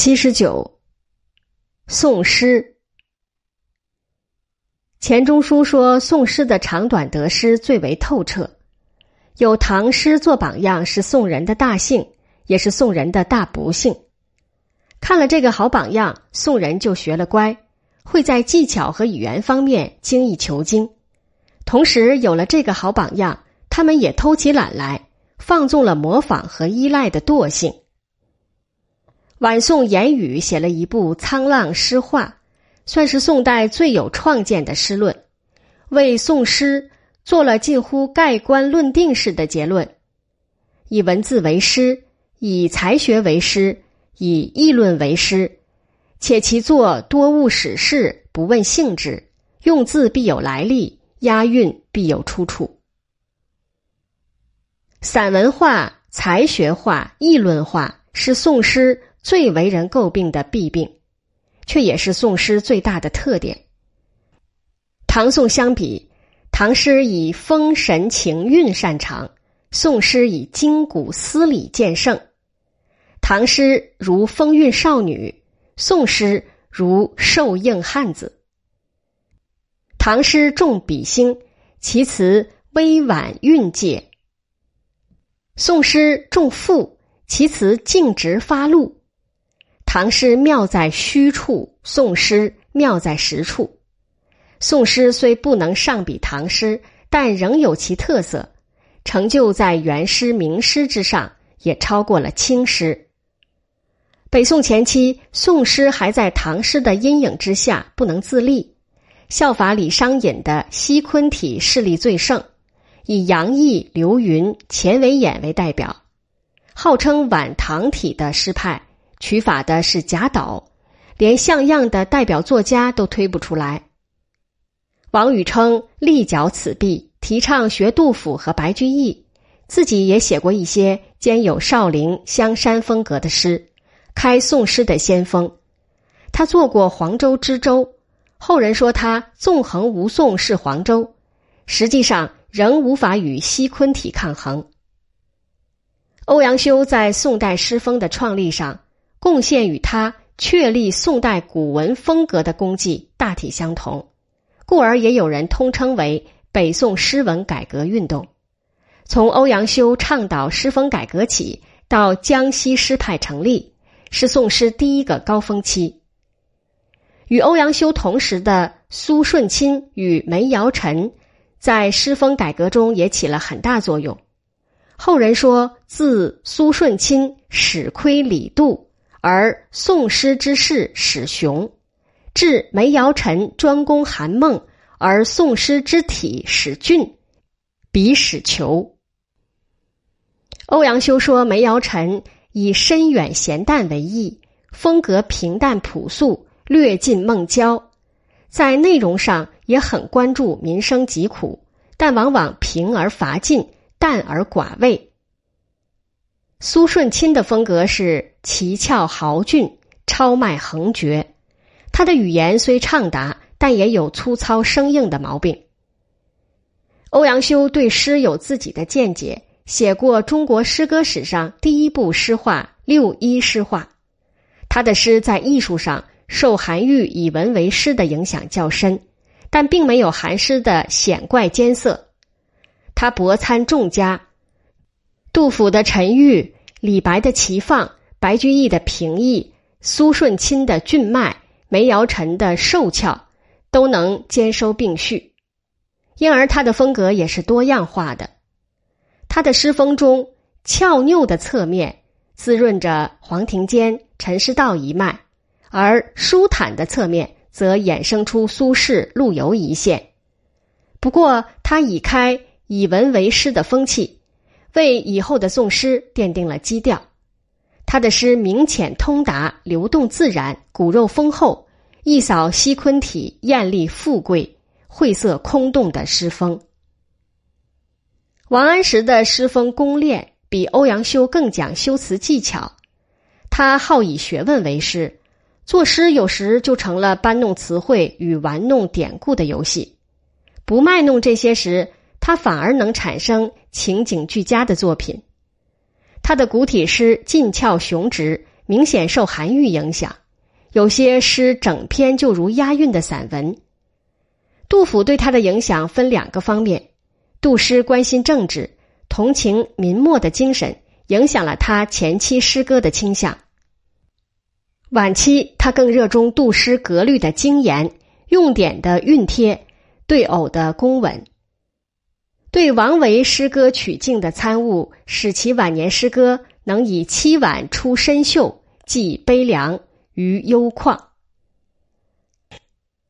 七十九，宋诗。钱钟书说，宋诗的长短得失最为透彻，有唐诗做榜样是宋人的大幸，也是宋人的大不幸。看了这个好榜样，宋人就学了乖，会在技巧和语言方面精益求精。同时，有了这个好榜样，他们也偷起懒来，放纵了模仿和依赖的惰性。晚宋严语写了一部《沧浪诗话》，算是宋代最有创建的诗论，为宋诗做了近乎盖棺论定式的结论：以文字为诗，以才学为诗，以议论为诗，且其作多务史事，不问性质，用字必有来历，押韵必有出处。散文化、才学化、议论化是宋诗。最为人诟病的弊病，却也是宋诗最大的特点。唐宋相比，唐诗以风神情韵擅长，宋诗以筋骨思理见胜。唐诗如风韵少女，宋诗如瘦硬汉子。唐诗重笔兴，其词微婉韵界；宋诗重赋，其词径直发露。唐诗妙在虚处，宋诗妙在实处。宋诗虽不能上比唐诗，但仍有其特色，成就在元诗名诗之上，也超过了清诗。北宋前期，宋诗还在唐诗的阴影之下不能自立，效法李商隐的西昆体势力最盛，以杨毅、刘云、钱维演为代表，号称晚唐体的诗派。取法的是贾岛，连像样的代表作家都推不出来。王禹偁力脚此弊，提倡学杜甫和白居易，自己也写过一些兼有少陵、香山风格的诗，开宋诗的先锋。他做过黄州知州，后人说他纵横无宋是黄州，实际上仍无法与西昆体抗衡。欧阳修在宋代诗风的创立上。贡献与他确立宋代古文风格的功绩大体相同，故而也有人通称为北宋诗文改革运动。从欧阳修倡导诗风改革起，到江西诗派成立，是宋诗第一个高峰期。与欧阳修同时的苏舜钦与梅尧臣，在诗风改革中也起了很大作用。后人说，自苏舜钦始窥李杜。而宋诗之士史雄，至梅尧臣专攻韩孟，而宋诗之体史俊，比史求。欧阳修说梅尧臣以深远咸淡为意，风格平淡朴素，略尽孟郊，在内容上也很关注民生疾苦，但往往平而乏尽，淡而寡味。苏舜钦的风格是奇峭豪俊、超迈横绝，他的语言虽畅达，但也有粗糙生硬的毛病。欧阳修对诗有自己的见解，写过中国诗歌史上第一部诗话《六一诗话》。他的诗在艺术上受韩愈以文为诗的影响较深，但并没有韩诗的显怪艰涩。他博参众家。杜甫的沉郁，李白的齐放，白居易的平易，苏舜钦的俊迈，梅尧臣的瘦俏，都能兼收并蓄，因而他的风格也是多样化的。他的诗风中俏拗的侧面滋润着黄庭坚、陈师道一脉，而舒坦的侧面则衍生出苏轼、陆游一线。不过，他已开以文为诗的风气。为以后的宋诗奠定了基调。他的诗明浅通达，流动自然，骨肉丰厚，一扫西昆体艳丽富贵、晦涩空洞的诗风。王安石的诗风功练比欧阳修更讲修辞技巧，他好以学问为师，作诗有时就成了搬弄词汇与玩弄典故的游戏。不卖弄这些时。他反而能产生情景俱佳的作品。他的古体诗劲俏雄直，明显受韩愈影响，有些诗整篇就如押韵的散文。杜甫对他的影响分两个方面：杜诗关心政治，同情民末的精神，影响了他前期诗歌的倾向；晚期他更热衷杜诗格律的精严，用典的熨帖，对偶的工稳。对王维诗歌曲径的参悟，使其晚年诗歌能以凄婉出深秀，寄悲凉于幽旷。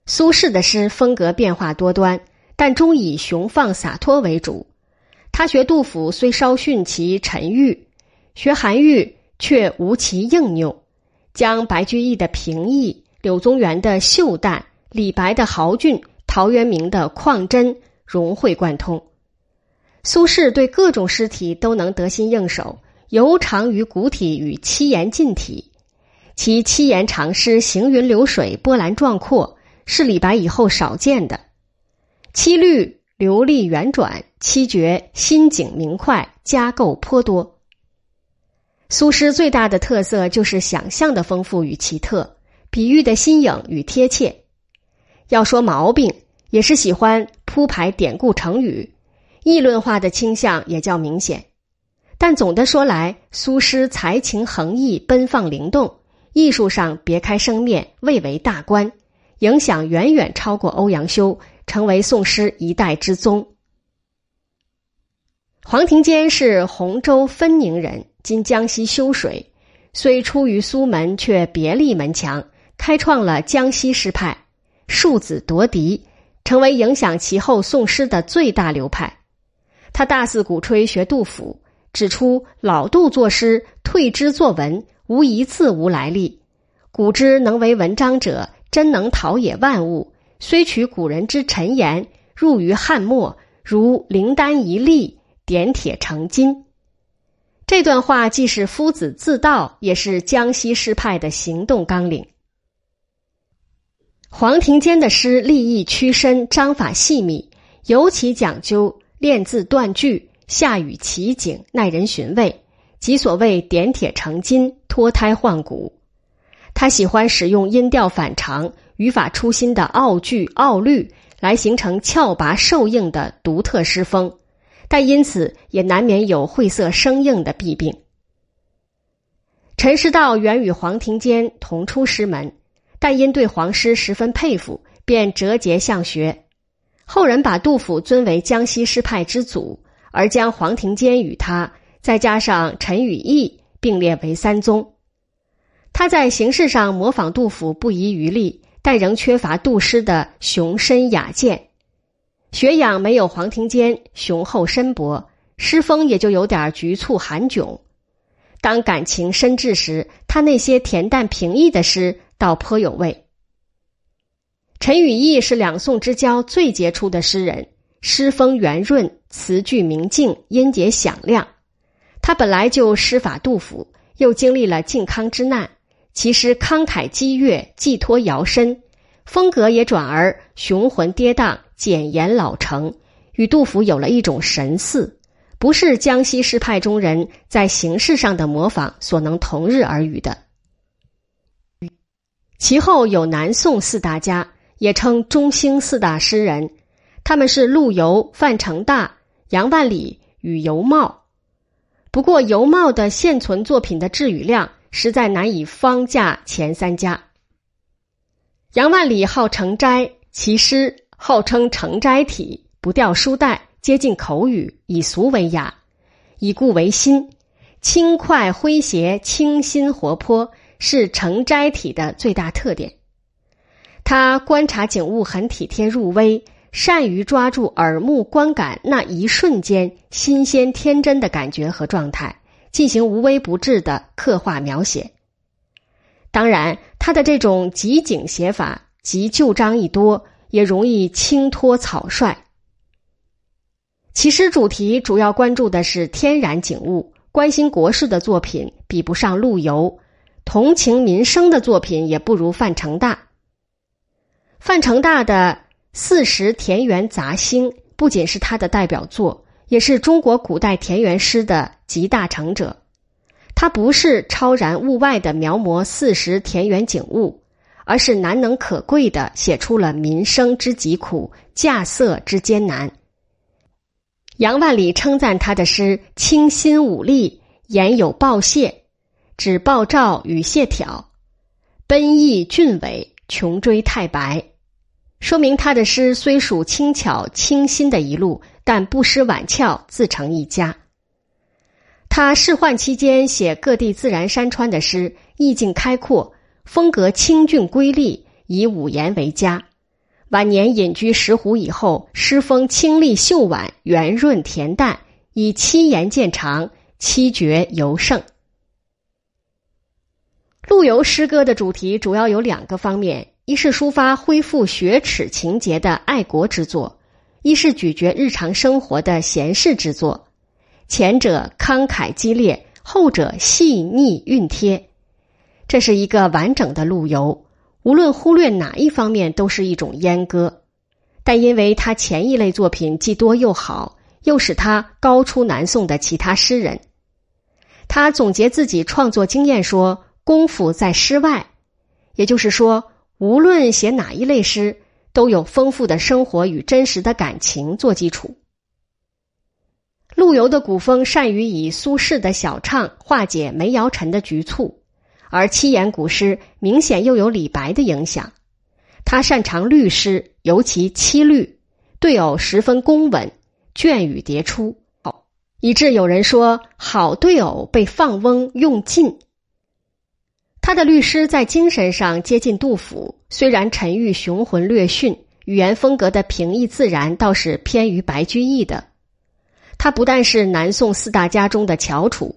苏轼的诗风格变化多端，但终以雄放洒脱为主。他学杜甫虽稍逊其沉郁，学韩愈却无其硬拗，将白居易的平易、柳宗元的秀淡、李白的豪俊、陶渊明的旷真融会贯通。苏轼对各种诗体都能得心应手，尤长于古体与七言近体，其七言长诗行云流水、波澜壮阔。是李白以后少见的，七律流利圆转，七绝心景明快，加构颇多。苏诗最大的特色就是想象的丰富与奇特，比喻的新颖与贴切。要说毛病，也是喜欢铺排典故成语，议论化的倾向也较明显。但总的说来，苏诗才情横溢，奔放灵动，艺术上别开生面，蔚为大观。影响远远超过欧阳修，成为宋诗一代之宗。黄庭坚是洪州分宁人，今江西修水，虽出于苏门，却别立门墙，开创了江西诗派，庶子夺嫡，成为影响其后宋诗的最大流派。他大肆鼓吹学杜甫，指出老杜作诗退之作文，无一字无来历，古之能为文章者。真能陶冶万物，虽取古人之陈言，入于汉末，如灵丹一粒，点铁成金。这段话既是夫子自道，也是江西诗派的行动纲领。黄庭坚的诗立意屈伸，章法细密，尤其讲究练字断句，下雨奇景，耐人寻味，即所谓点铁成金，脱胎换骨。他喜欢使用音调反常、语法出新的奥句奥律，来形成峭拔瘦硬的独特诗风，但因此也难免有晦涩生硬的弊病。陈师道原与黄庭坚同出师门，但因对黄师十分佩服，便折节向学。后人把杜甫尊为江西诗派之祖，而将黄庭坚与他，再加上陈与义并列为三宗。他在形式上模仿杜甫不遗余力，但仍缺乏杜诗的雄深雅健，学养没有黄庭坚雄厚深博，诗风也就有点局促含窘。当感情深挚时，他那些恬淡平易的诗倒颇有味。陈与义是两宋之交最杰出的诗人，诗风圆润，词句明净，音节响亮。他本来就诗法杜甫，又经历了靖康之难。其诗慷慨激越，寄托摇身，风格也转而雄浑跌宕、简言老成，与杜甫有了一种神似，不是江西诗派中人在形式上的模仿所能同日而语的。其后有南宋四大家，也称中兴四大诗人，他们是陆游、范成大、杨万里与尤茂。不过尤茂的现存作品的质与量。实在难以方价前三家。杨万里号成斋，其诗号称成斋体，不掉书带，接近口语，以俗为雅，以故为新，轻快诙谐，清新活泼，是成斋体的最大特点。他观察景物很体贴入微，善于抓住耳目观感那一瞬间新鲜天真的感觉和状态。进行无微不至的刻画描写。当然，他的这种集景写法，集旧章一多，也容易轻脱草率。其诗主题主要关注的是天然景物，关心国事的作品比不上陆游，同情民生的作品也不如范成大。范成大的《四时田园杂兴》不仅是他的代表作。也是中国古代田园诗的集大成者，他不是超然物外的描摹四时田园景物，而是难能可贵的写出了民生之疾苦、稼穑之艰难。杨万里称赞他的诗清新妩丽，言有报谢，指鲍照与谢挑，奔逸俊伟，穷追太白，说明他的诗虽属轻巧清新的一路，但不失婉俏，自成一家。他仕宦期间写各地自然山川的诗，意境开阔，风格清俊瑰丽，以五言为佳。晚年隐居石湖以后，诗风清丽秀婉、圆润恬淡，以七言见长，七绝尤胜。陆游诗歌的主题主要有两个方面：一是抒发恢复雪耻情节的爱国之作，一是咀嚼日常生活的闲适之作。前者慷慨激烈，后者细腻熨贴，这是一个完整的陆游。无论忽略哪一方面，都是一种阉割。但因为他前一类作品既多又好，又使他高出南宋的其他诗人。他总结自己创作经验说：“功夫在诗外。”也就是说，无论写哪一类诗，都有丰富的生活与真实的感情做基础。陆游的古风善于以苏轼的小唱化解梅尧臣的局促。而七言古诗明显又有李白的影响，他擅长律诗，尤其七律，对偶十分工稳，隽语迭出，以致有人说好对偶被放翁用尽。他的律诗在精神上接近杜甫，虽然沉郁雄浑略逊，语言风格的平易自然倒是偏于白居易的。他不但是南宋四大家中的翘楚，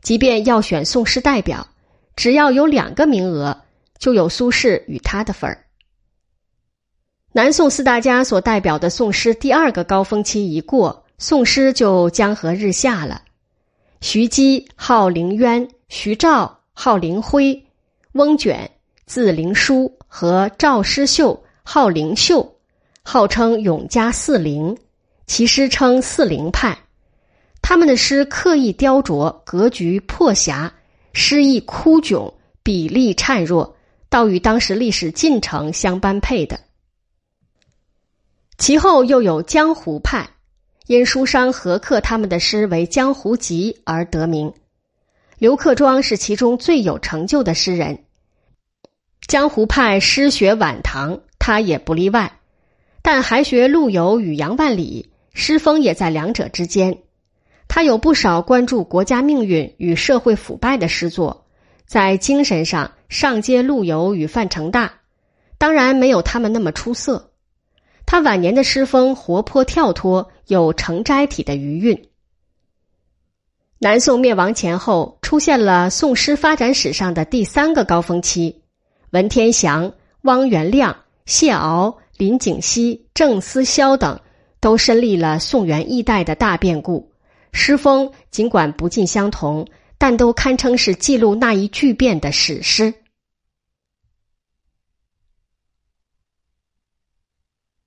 即便要选宋诗代表。只要有两个名额，就有苏轼与他的份儿。南宋四大家所代表的宋诗第二个高峰期一过，宋诗就江河日下了。徐姬号凌渊，徐照号凌辉，翁卷字凌书和赵师秀号灵秀，号称永嘉四灵，其诗称四灵派。他们的诗刻意雕琢，格局破狭。诗意枯窘，比例孱弱，倒与当时历史进程相般配的。其后又有江湖派，因书商合刻他们的诗为《江湖集》而得名。刘克庄是其中最有成就的诗人。江湖派诗学晚唐，他也不例外，但还学陆游与杨万里，诗风也在两者之间。他有不少关注国家命运与社会腐败的诗作，在精神上上接陆游与范成大，当然没有他们那么出色。他晚年的诗风活泼跳脱，有成斋体的余韵。南宋灭亡前后，出现了宋诗发展史上的第三个高峰期，文天祥、汪元亮、谢翱、林景熙、郑思肖等都身历了宋元一代的大变故。诗风尽管不尽相同，但都堪称是记录那一巨变的史诗。